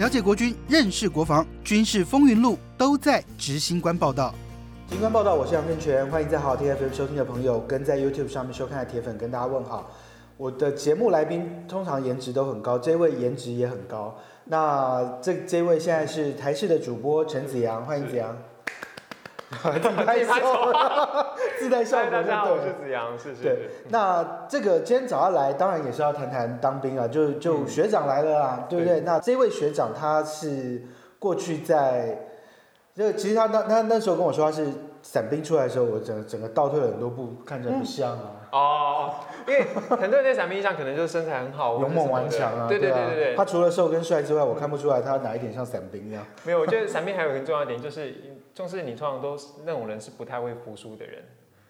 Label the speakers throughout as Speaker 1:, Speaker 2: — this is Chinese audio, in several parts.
Speaker 1: 了解国军，认识国防，军事风云录都在执行官报道。
Speaker 2: 警官报道，我是杨正全，欢迎在好听 FM 收听的朋友，跟在 YouTube 上面收看的铁粉跟大家问好。我的节目来宾通常颜值都很高，这位颜值也很高。那这这位现在是台视的主播陈子阳，欢迎子阳。自拍手，自带效果。
Speaker 3: 大家好，我是子阳，是是。
Speaker 2: 对，那这个今天早上来，当然也是要谈谈当兵啊，就就学长来了啊，对不对？那这位学长他是过去在，就其实他那他那时候跟我说他是伞兵出来的时候，我整整个倒退了很多步，看着不像啊。
Speaker 3: 哦，因为很多人对伞兵印象可能就是身材很好，
Speaker 2: 勇猛顽强啊。
Speaker 3: 对对对对对。
Speaker 2: 他除了瘦跟帅之外，我看不出来他哪一点像伞兵一样。
Speaker 3: 没有，我觉得伞兵还有很重要一点就是。就是你通常都是那种人是不太会服输的人，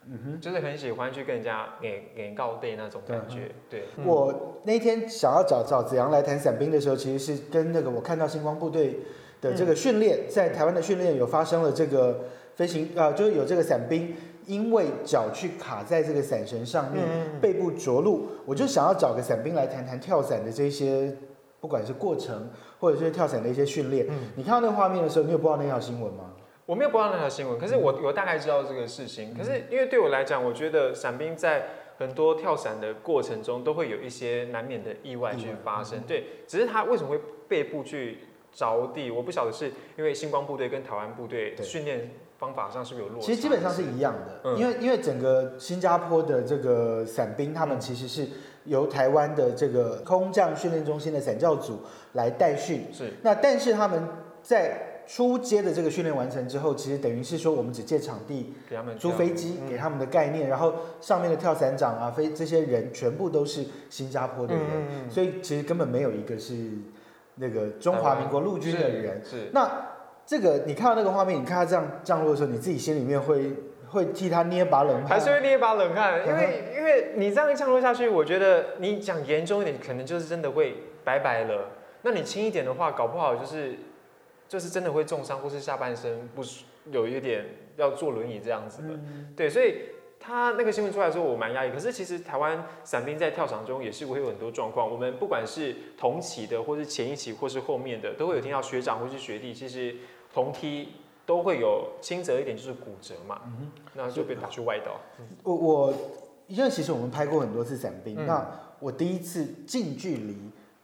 Speaker 3: 嗯哼，就是很喜欢去跟人家给给告对那种感觉。对，
Speaker 2: 我那天想要找找子阳来谈伞兵的时候，其实是跟那个我看到星光部队的这个训练，在台湾的训练有发生了这个飞行啊，就是有这个伞兵因为脚去卡在这个伞绳上面，背部着陆，我就想要找个伞兵来谈谈跳伞的这些，不管是过程或者是跳伞的一些训练。你看到那个画面的时候，你有播到那条新闻吗？
Speaker 3: 我没有播到那条新闻，可是我我大概知道这个事情。可是因为对我来讲，我觉得伞兵在很多跳伞的过程中都会有一些难免的意外去发生。对，只是他为什么会背部去着地，我不晓得是因为星光部队跟台湾部队训练方法上是不是有落差？
Speaker 2: 其实基本上是一样的，因为因为整个新加坡的这个伞兵，他们其实是由台湾的这个空降训练中心的伞教组来代训。
Speaker 3: 是，
Speaker 2: 那但是他们在初阶的这个训练完成之后，其实等于是说我们只借场地，
Speaker 3: 给他们
Speaker 2: 租飞机，给他们的概念，然后上面的跳伞长啊，飞这些人全部都是新加坡的人，所以其实根本没有一个是那个中华民国陆军的人。
Speaker 3: 是。
Speaker 2: 那这个你看到那个画面，你看他这样降落的时候，你自己心里面会会替他捏把冷汗，
Speaker 3: 还是会捏把冷汗？因为因为你这样降落下去，我觉得你讲严重一点，可能就是真的会拜拜了。那你轻一点的话，搞不好就是。就是真的会重伤，或是下半身不有一点要坐轮椅这样子的，对，所以他那个新闻出来的时候，我蛮压抑。可是其实台湾伞兵在跳伞中也是会有很多状况，我们不管是同期的，或是前一期，或是后面的，都会有听到学长或是学弟，其实同梯都会有轻则一点就是骨折嘛，嗯那就被打去外道。
Speaker 2: 我我因为其实我们拍过很多次伞兵，那我第一次近距离。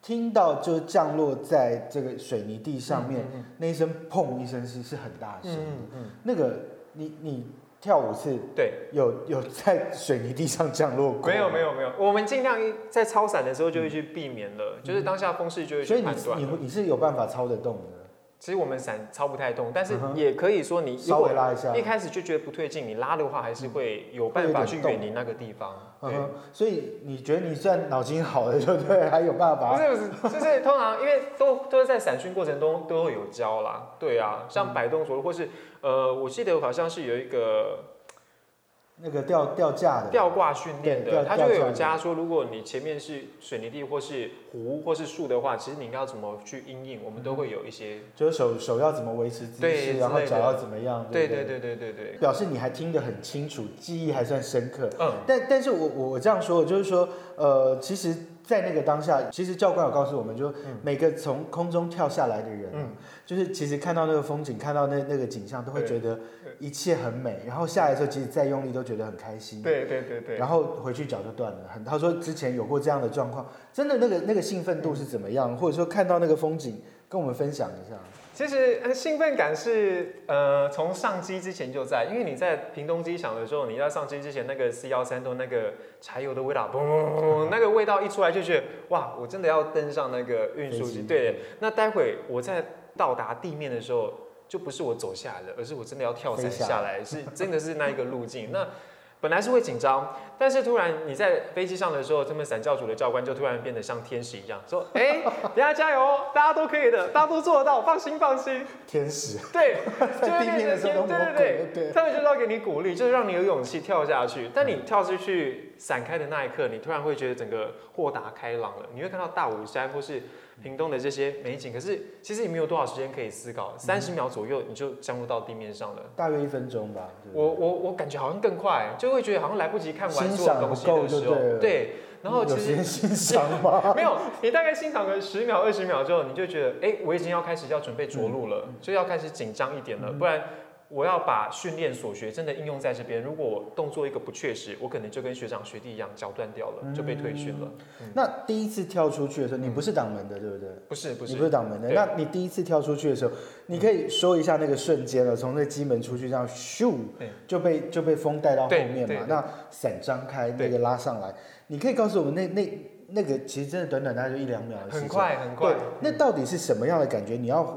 Speaker 2: 听到就降落在这个水泥地上面，那一声砰一声是是很大声。嗯嗯，那个你你跳五次，
Speaker 3: 对，
Speaker 2: 有有在水泥地上降落过？
Speaker 3: 没有没有没有，我们尽量在超伞的时候就会去避免了，就是当下风势就会去判断。
Speaker 2: 所以你你你是有办法操得动的。
Speaker 3: 其实我们伞操不太动，但是也可以说你
Speaker 2: 稍微拉一下，
Speaker 3: 一开始就觉得不对劲，你拉的话还是会有办法去远离那个地方。
Speaker 2: 嗯，所以你觉得你算脑筋好的，对不对？还有办法？
Speaker 3: 不是不是，就是通常因为都都是在伞训过程中都会有教啦。对啊，像摆动作或是呃，我记得好像是有一个。
Speaker 2: 那个吊吊架的。
Speaker 3: 吊挂训练的，他就有加说，如果你前面是水泥地或是湖或是树的话，其实你要怎么去应应，我们都会有一些，
Speaker 2: 就是手手要怎么维持姿势，然后脚要怎么样，
Speaker 3: 对对对对对对，
Speaker 2: 表示你还听得很清楚，记忆还算深刻。嗯，但但是我我我这样说，就是说，呃，其实。在那个当下，其实教官有告诉我们，就每个从空中跳下来的人，就是其实看到那个风景，看到那那个景象，都会觉得一切很美。然后下来的时候，其实再用力都觉得很开心。
Speaker 3: 对对对对。
Speaker 2: 然后回去脚就断了。很他说之前有过这样的状况，真的那个那个兴奋度是怎么样？或者说看到那个风景，跟我们分享一下。
Speaker 3: 其实兴奋感是呃从上机之前就在，因为你在屏东机场的时候，你在上机之前那个 C 幺三都那个柴油的味道，嘣嘣嘣，那个味道一出来就觉得哇，我真的要登上那个运输机。对，那待会我在到达地面的时候，就不是我走下来的，而是我真的要跳伞下来，是真的是那一个路径。那本来是会紧张，但是突然你在飞机上的时候，他们伞教组的教官就突然变得像天使一样，说：“ 哎，大家加油，大家都可以的，大家都做得到，放心放心。”
Speaker 2: 天使
Speaker 3: 对，
Speaker 2: 在地面的时候，
Speaker 3: 对对对对，他们就是要给你鼓励，就是让你有勇气跳下去。但你跳出去闪开的那一刻，你突然会觉得整个豁达开朗了，你会看到大武山或是。屏东的这些美景，可是其实你没有多少时间可以思考，三十秒左右你就降落到地面上了，
Speaker 2: 大约一分钟吧。
Speaker 3: 我我我感觉好像更快，就会觉得好像来不及看完所有东西的时候，对。然后其实
Speaker 2: 欣赏吗？
Speaker 3: 没有，你大概欣赏个十秒、二十秒之后，你就觉得，哎，我已经要开始要准备着陆了，就要开始紧张一点了，不然。我要把训练所学真的应用在这边。如果我动作一个不确实，我可能就跟学长学弟一样，脚断掉了，就被退训了。
Speaker 2: 那第一次跳出去的时候，你不是挡门的，对不对？
Speaker 3: 不是，不是，
Speaker 2: 你不是挡门的。那你第一次跳出去的时候，你可以说一下那个瞬间了，从那机门出去，这样咻就被就被风带到后面嘛。那伞张开，那个拉上来，你可以告诉我们那那那个其实真的短短大概就一两秒的时间，
Speaker 3: 很快很快。
Speaker 2: 那到底是什么样的感觉？你要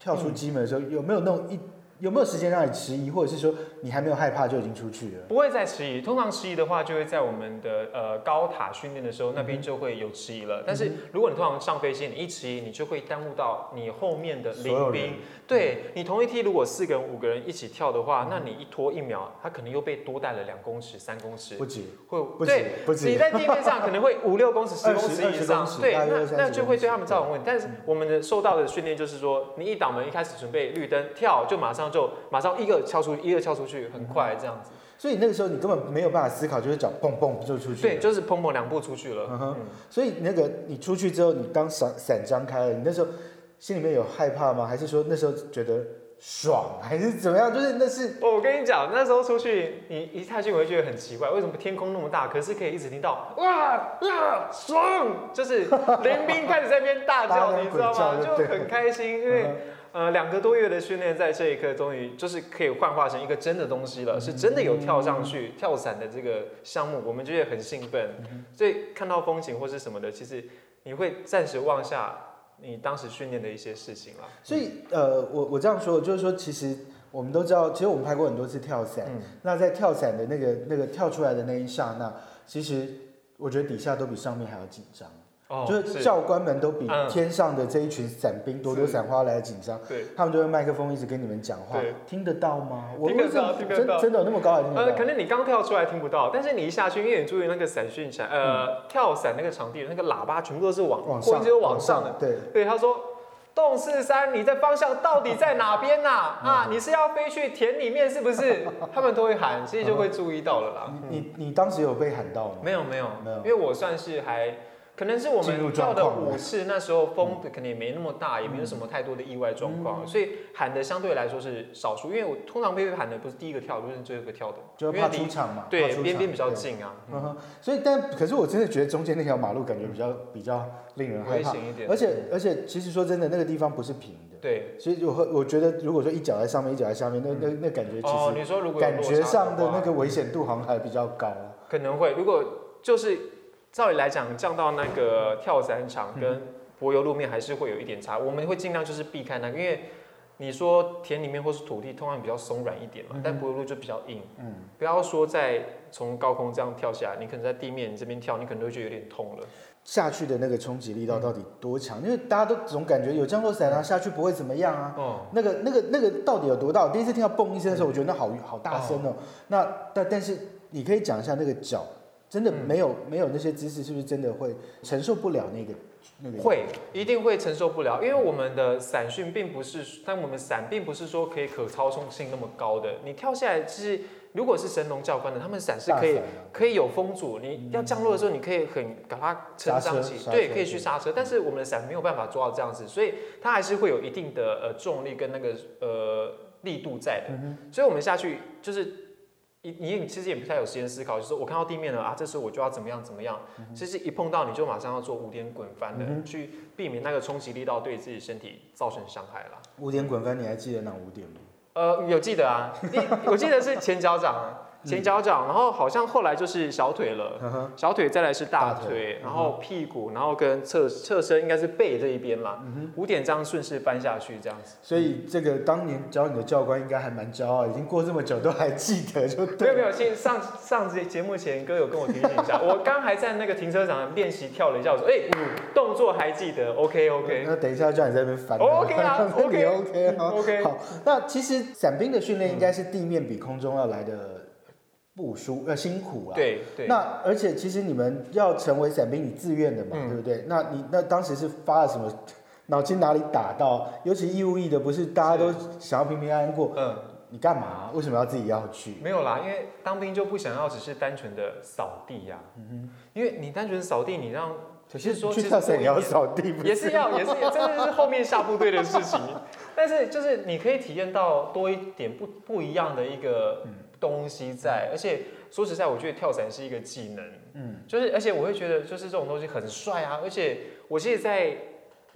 Speaker 2: 跳出机门的时候，有没有那种一？有没有时间让你迟疑，或者是说你还没有害怕就已经出去了？
Speaker 3: 不会再迟疑。通常迟疑的话，就会在我们的呃高塔训练的时候，那边就会有迟疑了。但是如果你通常上飞机，你一迟疑，你就会耽误到你后面的临兵。对你同一梯，如果四个人、五个人一起跳的话，那你一拖一秒，他可能又被多带了两公尺、三公尺，
Speaker 2: 不止，
Speaker 3: 会
Speaker 2: 不止，不止。
Speaker 3: 你在地面上可能会五六公尺、十公尺以上，对，那那就会对他们造成问题。但是我们的受到的训练就是说，你一挡门一开始准备绿灯跳，就马上就马上一个敲出，一个敲出去，很快这样子。
Speaker 2: 所以那个时候你根本没有办法思考，就是脚蹦蹦就出去。
Speaker 3: 对，就是砰砰两步出去了。嗯哼。
Speaker 2: 所以那个你出去之后，你当伞伞张开了，你那时候心里面有害怕吗？还是说那时候觉得？爽还是怎么样？就是那是
Speaker 3: 我跟你讲，那时候出去，你一下去我就觉得很奇怪，为什么天空那么大，可是可以一直听到哇哇爽，就是林兵开始在那边大叫，你知道吗？就很开心，因为呃两个多月的训练，在这一刻终于就是可以幻化成一个真的东西了，是真的有跳上去跳伞的这个项目，我们就会很兴奋，所以看到风景或是什么的，其实你会暂时忘下。你当时训练的一些事情了，
Speaker 2: 所以呃，我我这样说，就是说，其实我们都知道，其实我们拍过很多次跳伞，那在跳伞的那个那个跳出来的那一刹那，其实我觉得底下都比上面还要紧张。就是教官们都比天上的这一群伞兵朵朵伞花来的紧张，
Speaker 3: 对，
Speaker 2: 他们就用麦克风一直跟你们讲话，听得到吗？
Speaker 3: 我听得到，听得到，
Speaker 2: 真的有那么高还是？呃，
Speaker 3: 可能你刚跳出来听不到，但是你一下去，因为你注意那个伞训场，呃，跳伞那个场地那个喇叭全部都是往
Speaker 2: 往上，
Speaker 3: 往上的，
Speaker 2: 对，
Speaker 3: 对，他说，洞四三，你在方向到底在哪边呐？啊，你是要飞去田里面是不是？他们都会喊，所以就会注意到了啦。
Speaker 2: 你你当时有被喊到吗？
Speaker 3: 没有没有没有，因为我算是还。可能是我们跳的舞次，那时候风可能也没那么大，也没有什么太多的意外状况，所以喊的相对来说是少数。因为我通常被喊的不是第一个跳，就是最后一个跳的，
Speaker 2: 就怕出场嘛。
Speaker 3: 对，边边比较近啊。
Speaker 2: 嗯哼。所以，但可是我真的觉得中间那条马路感觉比较比较令人害怕
Speaker 3: 一点。
Speaker 2: 而且而且，其实说真的，那个地方不是平的。
Speaker 3: 对。
Speaker 2: 所以我我觉得，如果说一脚在上面，一脚在下面，那那那感觉其实
Speaker 3: 你说如果
Speaker 2: 感觉上的那个危险度好像还比较高。
Speaker 3: 可能会，如果就是。照理来讲，降到那个跳伞场跟柏油路面还是会有一点差。我们会尽量就是避开那个，因为你说田里面或是土地通常比较松软一点嘛，但柏油路就比较硬。嗯，不要说在从高空这样跳下来，你可能在地面这边跳，你可能会觉得有点痛了。
Speaker 2: 下去的那个冲击力道到底多强？因为大家都总感觉有降落伞啊，下去不会怎么样啊。哦，那个那个那个到底有多大？第一次听到嘣一声的时候，我觉得那好好大声哦。那但但是你可以讲一下那个脚。真的没有没有那些知识，是不是真的会承受不了那个那个？
Speaker 3: 会，一定会承受不了，因为我们的伞训并不是，但我们伞并不是说可以可操纵性那么高的。你跳下来，其实如果是神龙教官的，他们伞是可以可以有风阻，你要降落的时候，你可以很把它撑上去，对，可以去刹车。但是我们的伞没有办法做到这样子，所以它还是会有一定的呃重力跟那个呃力度在的。所以我们下去就是。你你其实也不太有时间思考，就是我看到地面了啊，这时候我就要怎么样怎么样。其实一碰到你就马上要做五点滚翻的，去避免那个冲击力道对自己身体造成伤害了。
Speaker 2: 五点滚翻你还记得哪五点吗？
Speaker 3: 呃，有记得啊，我记得是前脚掌。前脚掌，然后好像后来就是小腿了，小腿再来是大腿，然后屁股，然后跟侧侧身应该是背这一边啦。五点这样顺势翻下去这样子。
Speaker 2: 所以这个当年教你的教官应该还蛮骄傲，已经过这么久都还记得，就
Speaker 3: 没有没有。先上上节节目前，哥有跟我提醒一下，我刚还在那个停车场练习跳了一下，我说哎，动作还记得，OK OK。
Speaker 2: 那等一下叫你在那边翻，
Speaker 3: OK 啊，OK
Speaker 2: OK
Speaker 3: OK。
Speaker 2: 好，那其实伞兵的训练应该是地面比空中要来的。不舒呃辛苦啊，
Speaker 3: 对对。
Speaker 2: 那而且其实你们要成为伞兵，你自愿的嘛，对不对？那你那当时是发了什么 脑筋哪里打到？尤其义务役的，不是大家都想要平平安安过？嗯。你干嘛？为什么要自己要去？
Speaker 3: 没有啦，因为当兵就不想要只是单纯的扫地呀、因为你单纯扫地，你让
Speaker 2: 可
Speaker 3: 是说
Speaker 2: 去跳伞也要扫地，不
Speaker 3: 也是要，也是也真的是后面下部队的事情。但是就是你可以体验到多一点不不一样的一个东西在，而且说实在，我觉得跳伞是一个技能，
Speaker 2: 嗯，
Speaker 3: 就是而且我会觉得就是这种东西很帅啊，而且我其实，在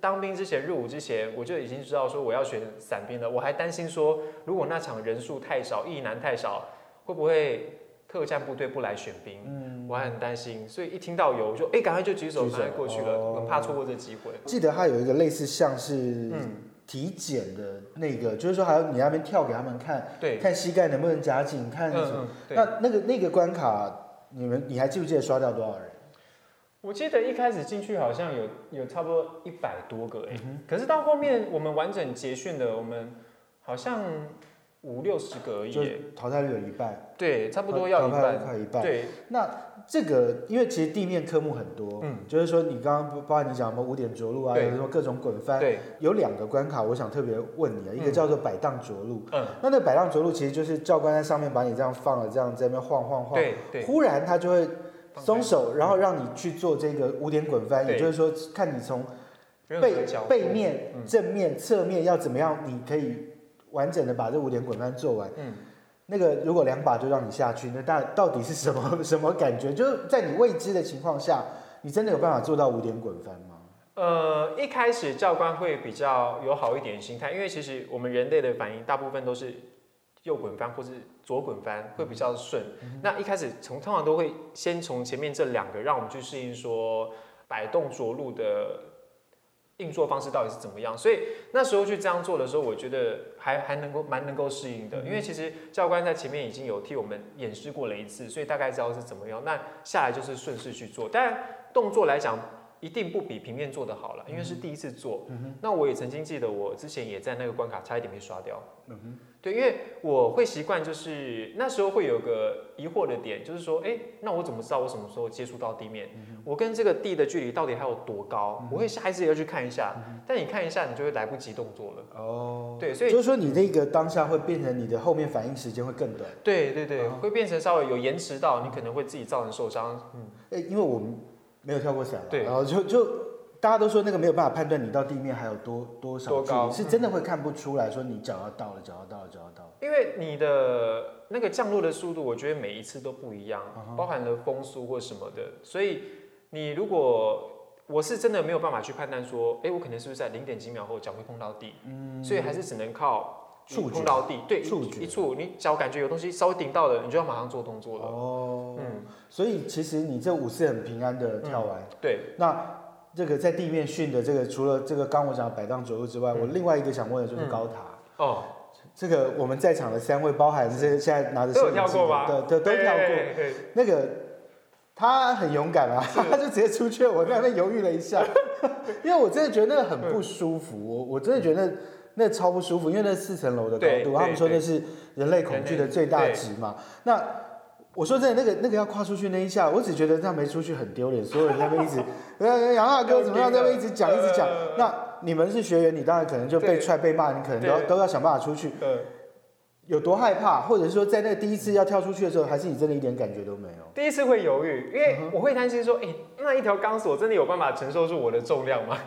Speaker 3: 当兵之前入伍之前，我就已经知道说我要选伞兵了，我还担心说如果那场人数太少，一男太少，会不会特战部队不来选兵？
Speaker 2: 嗯，
Speaker 3: 我还很担心，所以一听到有，我就哎，赶快就举手，
Speaker 2: 举手
Speaker 3: 赶快过去了，
Speaker 2: 哦
Speaker 3: 很怕错过这机会。
Speaker 2: 记得他有一个类似像是
Speaker 3: 嗯，
Speaker 2: 体检的那个，就是说还有你那边跳给他们看，
Speaker 3: 对，
Speaker 2: 看膝盖能不能夹紧，看什么。
Speaker 3: 嗯嗯，
Speaker 2: 那那个那个关卡，你们你还记不记得刷掉多少人？
Speaker 3: 我记得一开始进去好像有有差不多一百多个哎、
Speaker 2: 嗯
Speaker 3: 可是到后面我们完整结训的，我们好像五六十个而已
Speaker 2: 就、淘汰率有一半，
Speaker 3: 对，差不多要一半。
Speaker 2: 快一半。
Speaker 3: 对，
Speaker 2: 那这个，因为其实地面科目很多，
Speaker 3: 嗯。
Speaker 2: 就是说你刚刚包包含你讲什么五点着陆啊，
Speaker 3: 对。
Speaker 2: 有什么各种滚翻，
Speaker 3: 对，
Speaker 2: 有两个关卡，我想特别问你啊，一个
Speaker 3: 嗯
Speaker 2: 叫做摆荡着陆，
Speaker 3: 嗯，
Speaker 2: 那那摆荡着陆其实就是教官在上面把你这样放了，这样在那边晃晃晃，
Speaker 3: 对对，
Speaker 2: 忽然他就会松手，然后让你去做这个五点滚翻，也就是说看你从背背面、
Speaker 3: 嗯。
Speaker 2: 正面、侧面要怎么样，你可以完整的把这五点滚翻做完。
Speaker 3: 嗯，
Speaker 2: 那个如果两把就让你下去，那到到底是什么 什么感觉？就是在你未知的情况下，你真的有办法做到五点滚翻吗？
Speaker 3: 呃，一开始教官会比较有好一点心态，因为其实我们人类的反应大部分都是右滚翻或是左滚翻会比较顺。那一开始从通常都会先从前面这两个让我们去适应说摆动着陆的运作方式到底是怎么样。所以那时候去这样做的时候，我觉得还还能够蛮能够适应的，因为其实教官在前面已经有替我们演示过了一次，所以大概知道是怎么样。那下来就是顺势去做，但动作来讲。一定不比平面做的好了，因为是第一次做。那我也曾经记得，我之前也在那个关卡差一点被刷掉。
Speaker 2: 嗯
Speaker 3: 对，因为我会习惯，就是那时候会有个疑惑的点，就是说，哎、那我怎么知道我什么时候接触到地面？我跟这个地的距离到底还有多高？我会下一次要去看一下，但你看一下，你就会来不及动作了。
Speaker 2: 哦，
Speaker 3: 对，所以
Speaker 2: 就是说你那个当下会变成你的后面反应时间会更短。
Speaker 3: 对对对，
Speaker 2: 啊
Speaker 3: 会变成稍微有延迟到，你可能会自己造成受伤。嗯，
Speaker 2: 哎，因为我们没有跳过伞嘛，
Speaker 3: 对。
Speaker 2: 然后就就大家都说那个没有办法判断你到地面还有多多少
Speaker 3: 高。
Speaker 2: 离，是真的会看不出来，说你脚要到了，脚要到了，脚要到了。
Speaker 3: 因为你的那个降落的速度，我觉得每一次都不一样，
Speaker 2: 啊
Speaker 3: 包含了风速或什么的，所以你如果我是真的没有办法去判断说，哎、我可能是不是在零点几秒后脚会碰到地，所以还是只能靠
Speaker 2: 触
Speaker 3: 碰到地，对，一
Speaker 2: 触觉
Speaker 3: 一触，你脚感觉有东西稍微顶到了，你就要马上做动作了。
Speaker 2: 哦，
Speaker 3: 嗯，
Speaker 2: 所以其实你这五次很平安的跳完，
Speaker 3: 对，
Speaker 2: 那这个在地面训的这个，除了这个刚我讲的摆荡左右之外，
Speaker 3: 嗯
Speaker 2: 我另外一个想问的就是高塔。
Speaker 3: 哦，
Speaker 2: 这个我们在场的三位，包含这些现在拿着
Speaker 3: 都有
Speaker 2: 摄影机
Speaker 3: 跳过吗？
Speaker 2: 的，对，都都跳过。
Speaker 3: 对对
Speaker 2: 那个他很勇敢啊，他就直接出去了，我在那边犹豫了一下，因为我真的觉得那个很不舒服，我我真的觉得那那超不舒服，因为那四层楼的高度，他们说那是人类恐惧的最大值嘛。那我说真的，那个那个要跨出去那一下，我只觉得这样没出去很丢脸，所有人在那边一直，呃，杨大哥怎么样，在那边一直讲一直讲。那你们是学员，你当然可能就被踹被骂，你可能都要都要想办法出去。
Speaker 3: 呃，
Speaker 2: 有多害怕，或者是说在那第一次要跳出去的时候，还是你真的一点感觉都没有？
Speaker 3: 第一次会犹豫，因为我会担心说，哎、那一条钢索真的有办法承受住我的重量吗？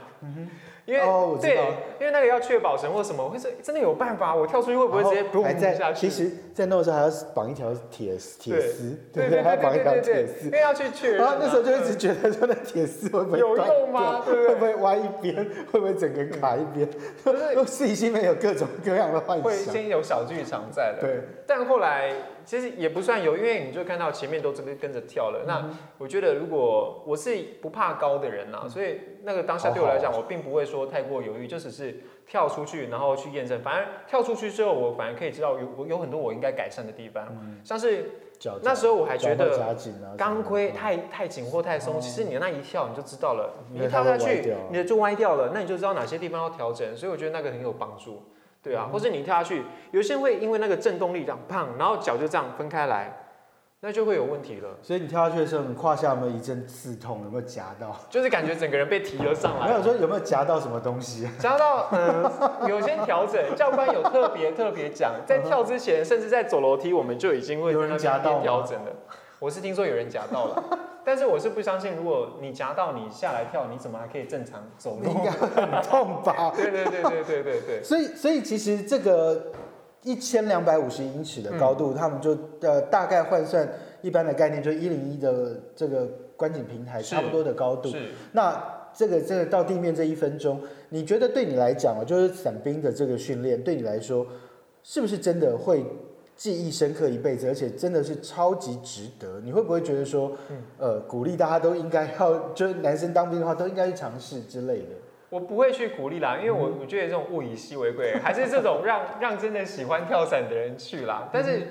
Speaker 3: 因为、
Speaker 2: 哦我知道
Speaker 3: 对，因为那个要确保绳或什么，我会说真的有办法，我跳出去会不会直接
Speaker 2: 然后还
Speaker 3: 嘣
Speaker 2: 在
Speaker 3: 下去？
Speaker 2: 其实，在弄的时候还要绑一条铁铁
Speaker 3: 对
Speaker 2: 丝，不
Speaker 3: 对对
Speaker 2: 还要绑一条铁丝
Speaker 3: 因。为要去确认啊。
Speaker 2: 然后那时候就一直觉得说，那铁丝会不会
Speaker 3: 有
Speaker 2: 断
Speaker 3: 用吗？
Speaker 2: 掉
Speaker 3: 对不对？
Speaker 2: 会不会歪一边？会不会整个卡一边？
Speaker 3: 就是
Speaker 2: 自己心里面有各种各样的幻想
Speaker 3: 会
Speaker 2: 想。
Speaker 3: 先有小剧场在的。
Speaker 2: 对，
Speaker 3: 但后来其实也不算有，因为你就看到前面都这个跟着跳了。那我觉得，如果我是不怕高的人呐、所以那个当下对我来讲，我并不会说太过犹豫，就只是跳出去，然后去验证。反而跳出去之后，我反而可以知道有我有很多我应该改善的地方，像是那时候我还觉得钢盔太太紧或太松，其实你那一跳你就知道了，你跳下去你的就歪掉了，那你就知道哪些地方要调整，所以我觉得那个很有帮助，对啊，或是你跳下去，有些人会因为那个震动力这样砰，然后脚就这样分开来，那就会有问题了，
Speaker 2: 所以你跳下去的时候，你胯下有没有一阵刺痛？有没有夹到？
Speaker 3: 就是感觉整个人被提了上来。
Speaker 2: 没有说有没有夹到什么东西？
Speaker 3: 夹到，嗯，有些调整，教官有特别特别讲，在跳之前，甚至在走楼梯，我们就已经会
Speaker 2: 有人夹到
Speaker 3: 调整了。我是听说有人夹到了，但是我是不相信，如果你夹到，你下来跳，你怎么还可以正常走路？
Speaker 2: 应该会很痛吧？
Speaker 3: 对对对对对对对。
Speaker 2: 所以，所以其实这个一千两百五十英尺的高度，他们就呃大概换算一般的概念，就一零一的这个观景平台差不多的高度。
Speaker 3: 是，
Speaker 2: 那这个这个到地面这一分钟，你觉得对你来讲啊，就是伞兵的这个训练，对你来说是不是真的会记忆深刻一辈子，而且真的是超级值得？你会不会觉得说，呃，鼓励大家都应该要，就是男生当兵的话都应该去尝试之类的？
Speaker 3: 我不会去鼓励啦，因为我我觉得这种物以稀为贵，还是这种让让真的喜欢跳伞的人去啦。但是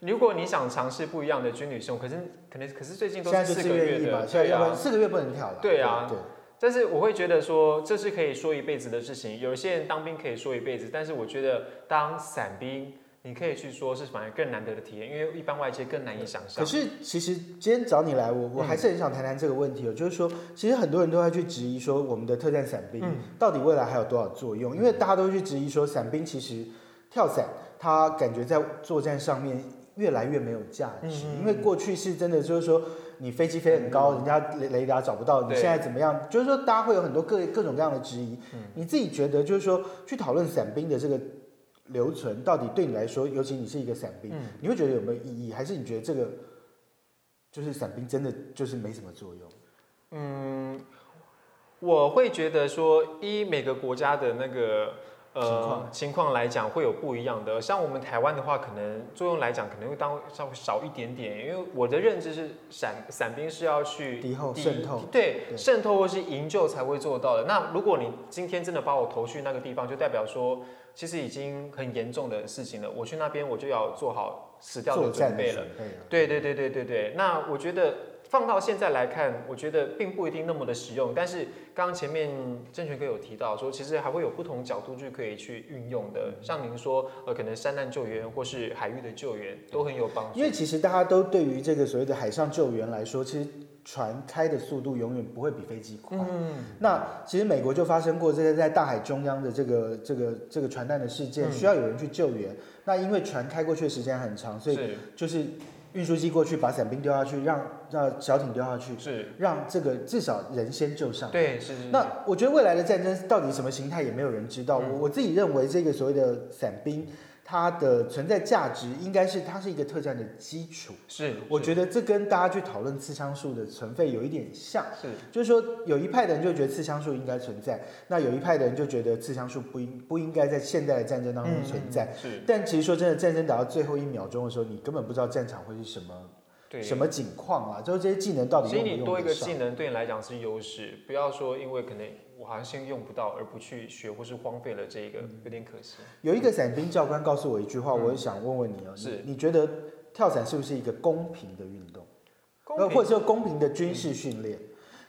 Speaker 3: 如果你想尝试不一样的军旅生活，可是可能可是最近都是四个月对啊。
Speaker 2: 四个月不能跳了。
Speaker 3: 对啊
Speaker 2: 对。
Speaker 3: 但是我会觉得说，这是可以说一辈子的事情。有些人当兵可以说一辈子，但是我觉得当伞兵，你可以去说是反而更难得的体验，因为一般外界更难以想象。
Speaker 2: 可是其实今天找你来，我我还是很想谈谈这个问题哦，就是说，其实很多人都在去质疑说，我们的特战伞兵
Speaker 3: 嗯
Speaker 2: 到底未来还有多少作用？因为大家都去质疑说，伞兵其实跳伞，他感觉在作战上面越来越没有价值，因为过去是真的就是说。你飞机飞很高，人家雷雷达找不到，你现在怎么样？就是说，大家会有很多各各种各样的质疑。
Speaker 3: 嗯
Speaker 2: 你自己觉得，就是说，去讨论伞兵的这个留存，到底对你来说，尤其你是一个伞兵，
Speaker 3: 嗯
Speaker 2: 你会觉得有没有意义？还是你觉得这个就是伞兵真的就是没什么作用？
Speaker 3: 嗯，我会觉得说，一每个国家的那个
Speaker 2: 情
Speaker 3: 呃情况来讲，会有不一样的。像我们台湾的话，可能作用来讲，可能会当稍微少一点点，因为我的认知是伞伞兵是要去
Speaker 2: 敌后渗透
Speaker 3: 对
Speaker 2: 对
Speaker 3: 渗透或是营救才会做到的。那如果你今天真的把我投去那个地方，就代表说，其实已经很严重的事情了。我去那边，我就要做好死掉的准。备了。对对对对对对，那我觉得放到现在来看，我觉得并不一定那么的实用。但是刚刚前面郑权哥有提到说，其实还会有不同角度去可以去运用的。像您说，呃，可能山难救援或是海域的救援都很有帮助。
Speaker 2: 因为其实大家都对于这个所谓的海上救援来说，其实船开的速度永远不会比飞机快。
Speaker 3: 嗯，
Speaker 2: 那其实美国就发生过这个在大海中央的这个这个这个船难的事件，
Speaker 3: 嗯
Speaker 2: 需要有人去救援。那因为船开过去的时间很长，所以就是运输机过去把伞兵丢下去，让让小艇丢下去，
Speaker 3: 是，
Speaker 2: 让这个至少人先救上。
Speaker 3: 对是是。
Speaker 2: 那我觉得未来的战争到底什么形态也没有人知道。
Speaker 3: 嗯
Speaker 2: 我我自己认为这个所谓的伞兵，它的存在价值应该是它是一个特战的基础。
Speaker 3: 是，
Speaker 2: 我觉得这跟大家去讨论刺枪术的存废有一点像，
Speaker 3: 是
Speaker 2: 就是说有一派的人就觉得刺枪术应该存在，那有一派的人就觉得刺枪术不应不应该在现代的战争当中存在。
Speaker 3: 嗯是，
Speaker 2: 但其实说真的，战争打到最后一秒钟的时候，你根本不知道战场会是什么
Speaker 3: 对。
Speaker 2: 什么景况啊，就是这些技能到底
Speaker 3: 其实
Speaker 2: 用不用
Speaker 3: 你多一个技能对你来讲是优势，不要说因为可能我好像用不到而不去学，或是荒废了这一个，有点可惜。
Speaker 2: 有一个伞兵教官告诉我一句话，
Speaker 3: 嗯。
Speaker 2: 我想问问你哦，
Speaker 3: 是。
Speaker 2: 你你觉得跳伞是不是一个公平的运动？呃，或者说公平的军事训练？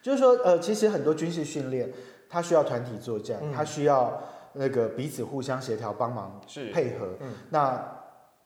Speaker 2: 就是说，呃，其实很多军事训练，它需要团体作战，
Speaker 3: 嗯。
Speaker 2: 它需要那个彼此互相协调、帮忙配合。
Speaker 3: 嗯。
Speaker 2: 那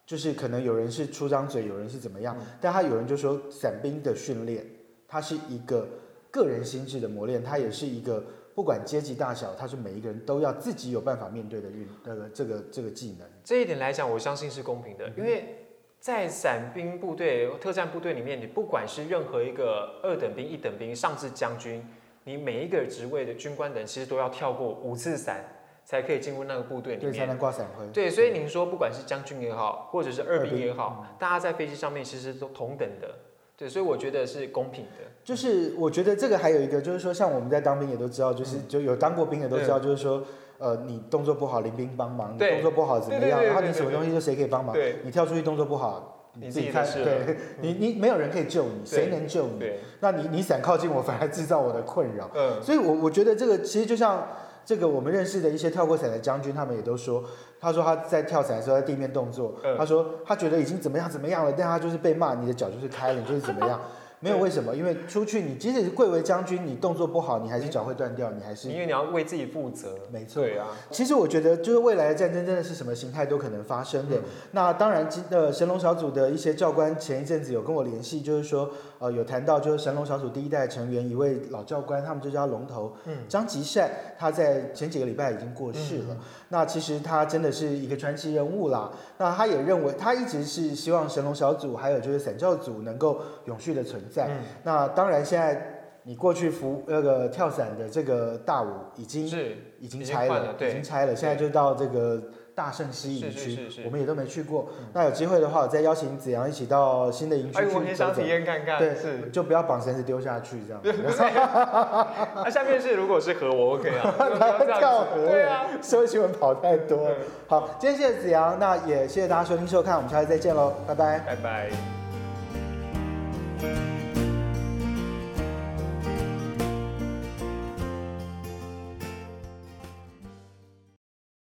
Speaker 2: 就是可能有人是出张嘴，有人是怎么样，
Speaker 3: 嗯
Speaker 2: 但他有人就说伞兵的训练，它是一个个人心智的磨练，它也是一个不管阶级大小，它是每一个人都要自己有办法面对的运那个这个这个技能。
Speaker 3: 这一点来讲，我相信是公平的，因为在伞兵部队、特战部队里面，你不管是任何一个二等兵、一等兵，上至将军，你每一个职位的军官等，其实都要跳过五次伞，才可以进入那个部队里
Speaker 2: 对，才。能挂伞徽。
Speaker 3: 对，所以您说，不管是将军也好，或者是二兵也好，大家在飞机上面其实都同等的。对，所以我觉得是公平的。
Speaker 2: 就是我觉得这个还有一个，就是说像我们在当兵也都知道，就是就有当过兵的都知道，就是说，呃，你动作不好，临兵帮忙；你动作不好怎么样？然后你什么东西就谁可以帮忙？
Speaker 3: 对
Speaker 2: 你跳出去动作不好，
Speaker 3: 你
Speaker 2: 自己看，对你你没有人可以救你，谁能救你？那你你伞靠近我，反而制造我的困扰。
Speaker 3: 嗯，
Speaker 2: 所以我我觉得这个其实就像这个我们认识的一些跳过伞的将军，他们也都说，他说他在跳伞的时候在地面动作，
Speaker 3: 嗯
Speaker 2: 他说他觉得已经怎么样怎么样了，但他就是被骂，你的脚就是开了，你就是怎么样。没有为什么，因为出去你即使是贵为将军，你动作不好，你还是脚会断掉，你还是
Speaker 3: 因为你要为自己负责。
Speaker 2: 没错。
Speaker 3: 对啊，
Speaker 2: 其实我觉得，就是未来的战争真的是什么形态都可能发生的。那当然，今呃神龙小组的一些教官前一阵子有跟我联系，就是说呃有谈到，就是神龙小组第一代成员一位老教官，他们就叫龙头，
Speaker 3: 嗯
Speaker 2: 张吉善，他在前几个礼拜已经过世了。那其实他真的是一个传奇人物啦。那他也认为，他一直是希望神龙小组还有就是散教组能够永续的存在。
Speaker 3: 嗯
Speaker 2: 那当然，现在你过去服那个跳伞的这个大舞已经
Speaker 3: 是
Speaker 2: 已经拆了，已经拆了，现在就到这个大圣西营区
Speaker 3: 是是，
Speaker 2: 我们也都没去过。那有机会的话，我再邀请子阳一起到新的营区
Speaker 3: 哎，
Speaker 2: 去
Speaker 3: 我很想
Speaker 2: 走走
Speaker 3: 体。验看看。
Speaker 2: 对
Speaker 3: 是。
Speaker 2: 就不要绑绳子丢下去这样子。
Speaker 3: 那下面是如果是河，我 OK 啊。不要这样子
Speaker 2: 跳河
Speaker 3: 对啊。
Speaker 2: 社会新闻跑太多。
Speaker 3: 嗯
Speaker 2: 好，今天谢谢子阳，那也谢谢大家收听收看，我们下次再见喽，拜拜。
Speaker 3: 拜拜。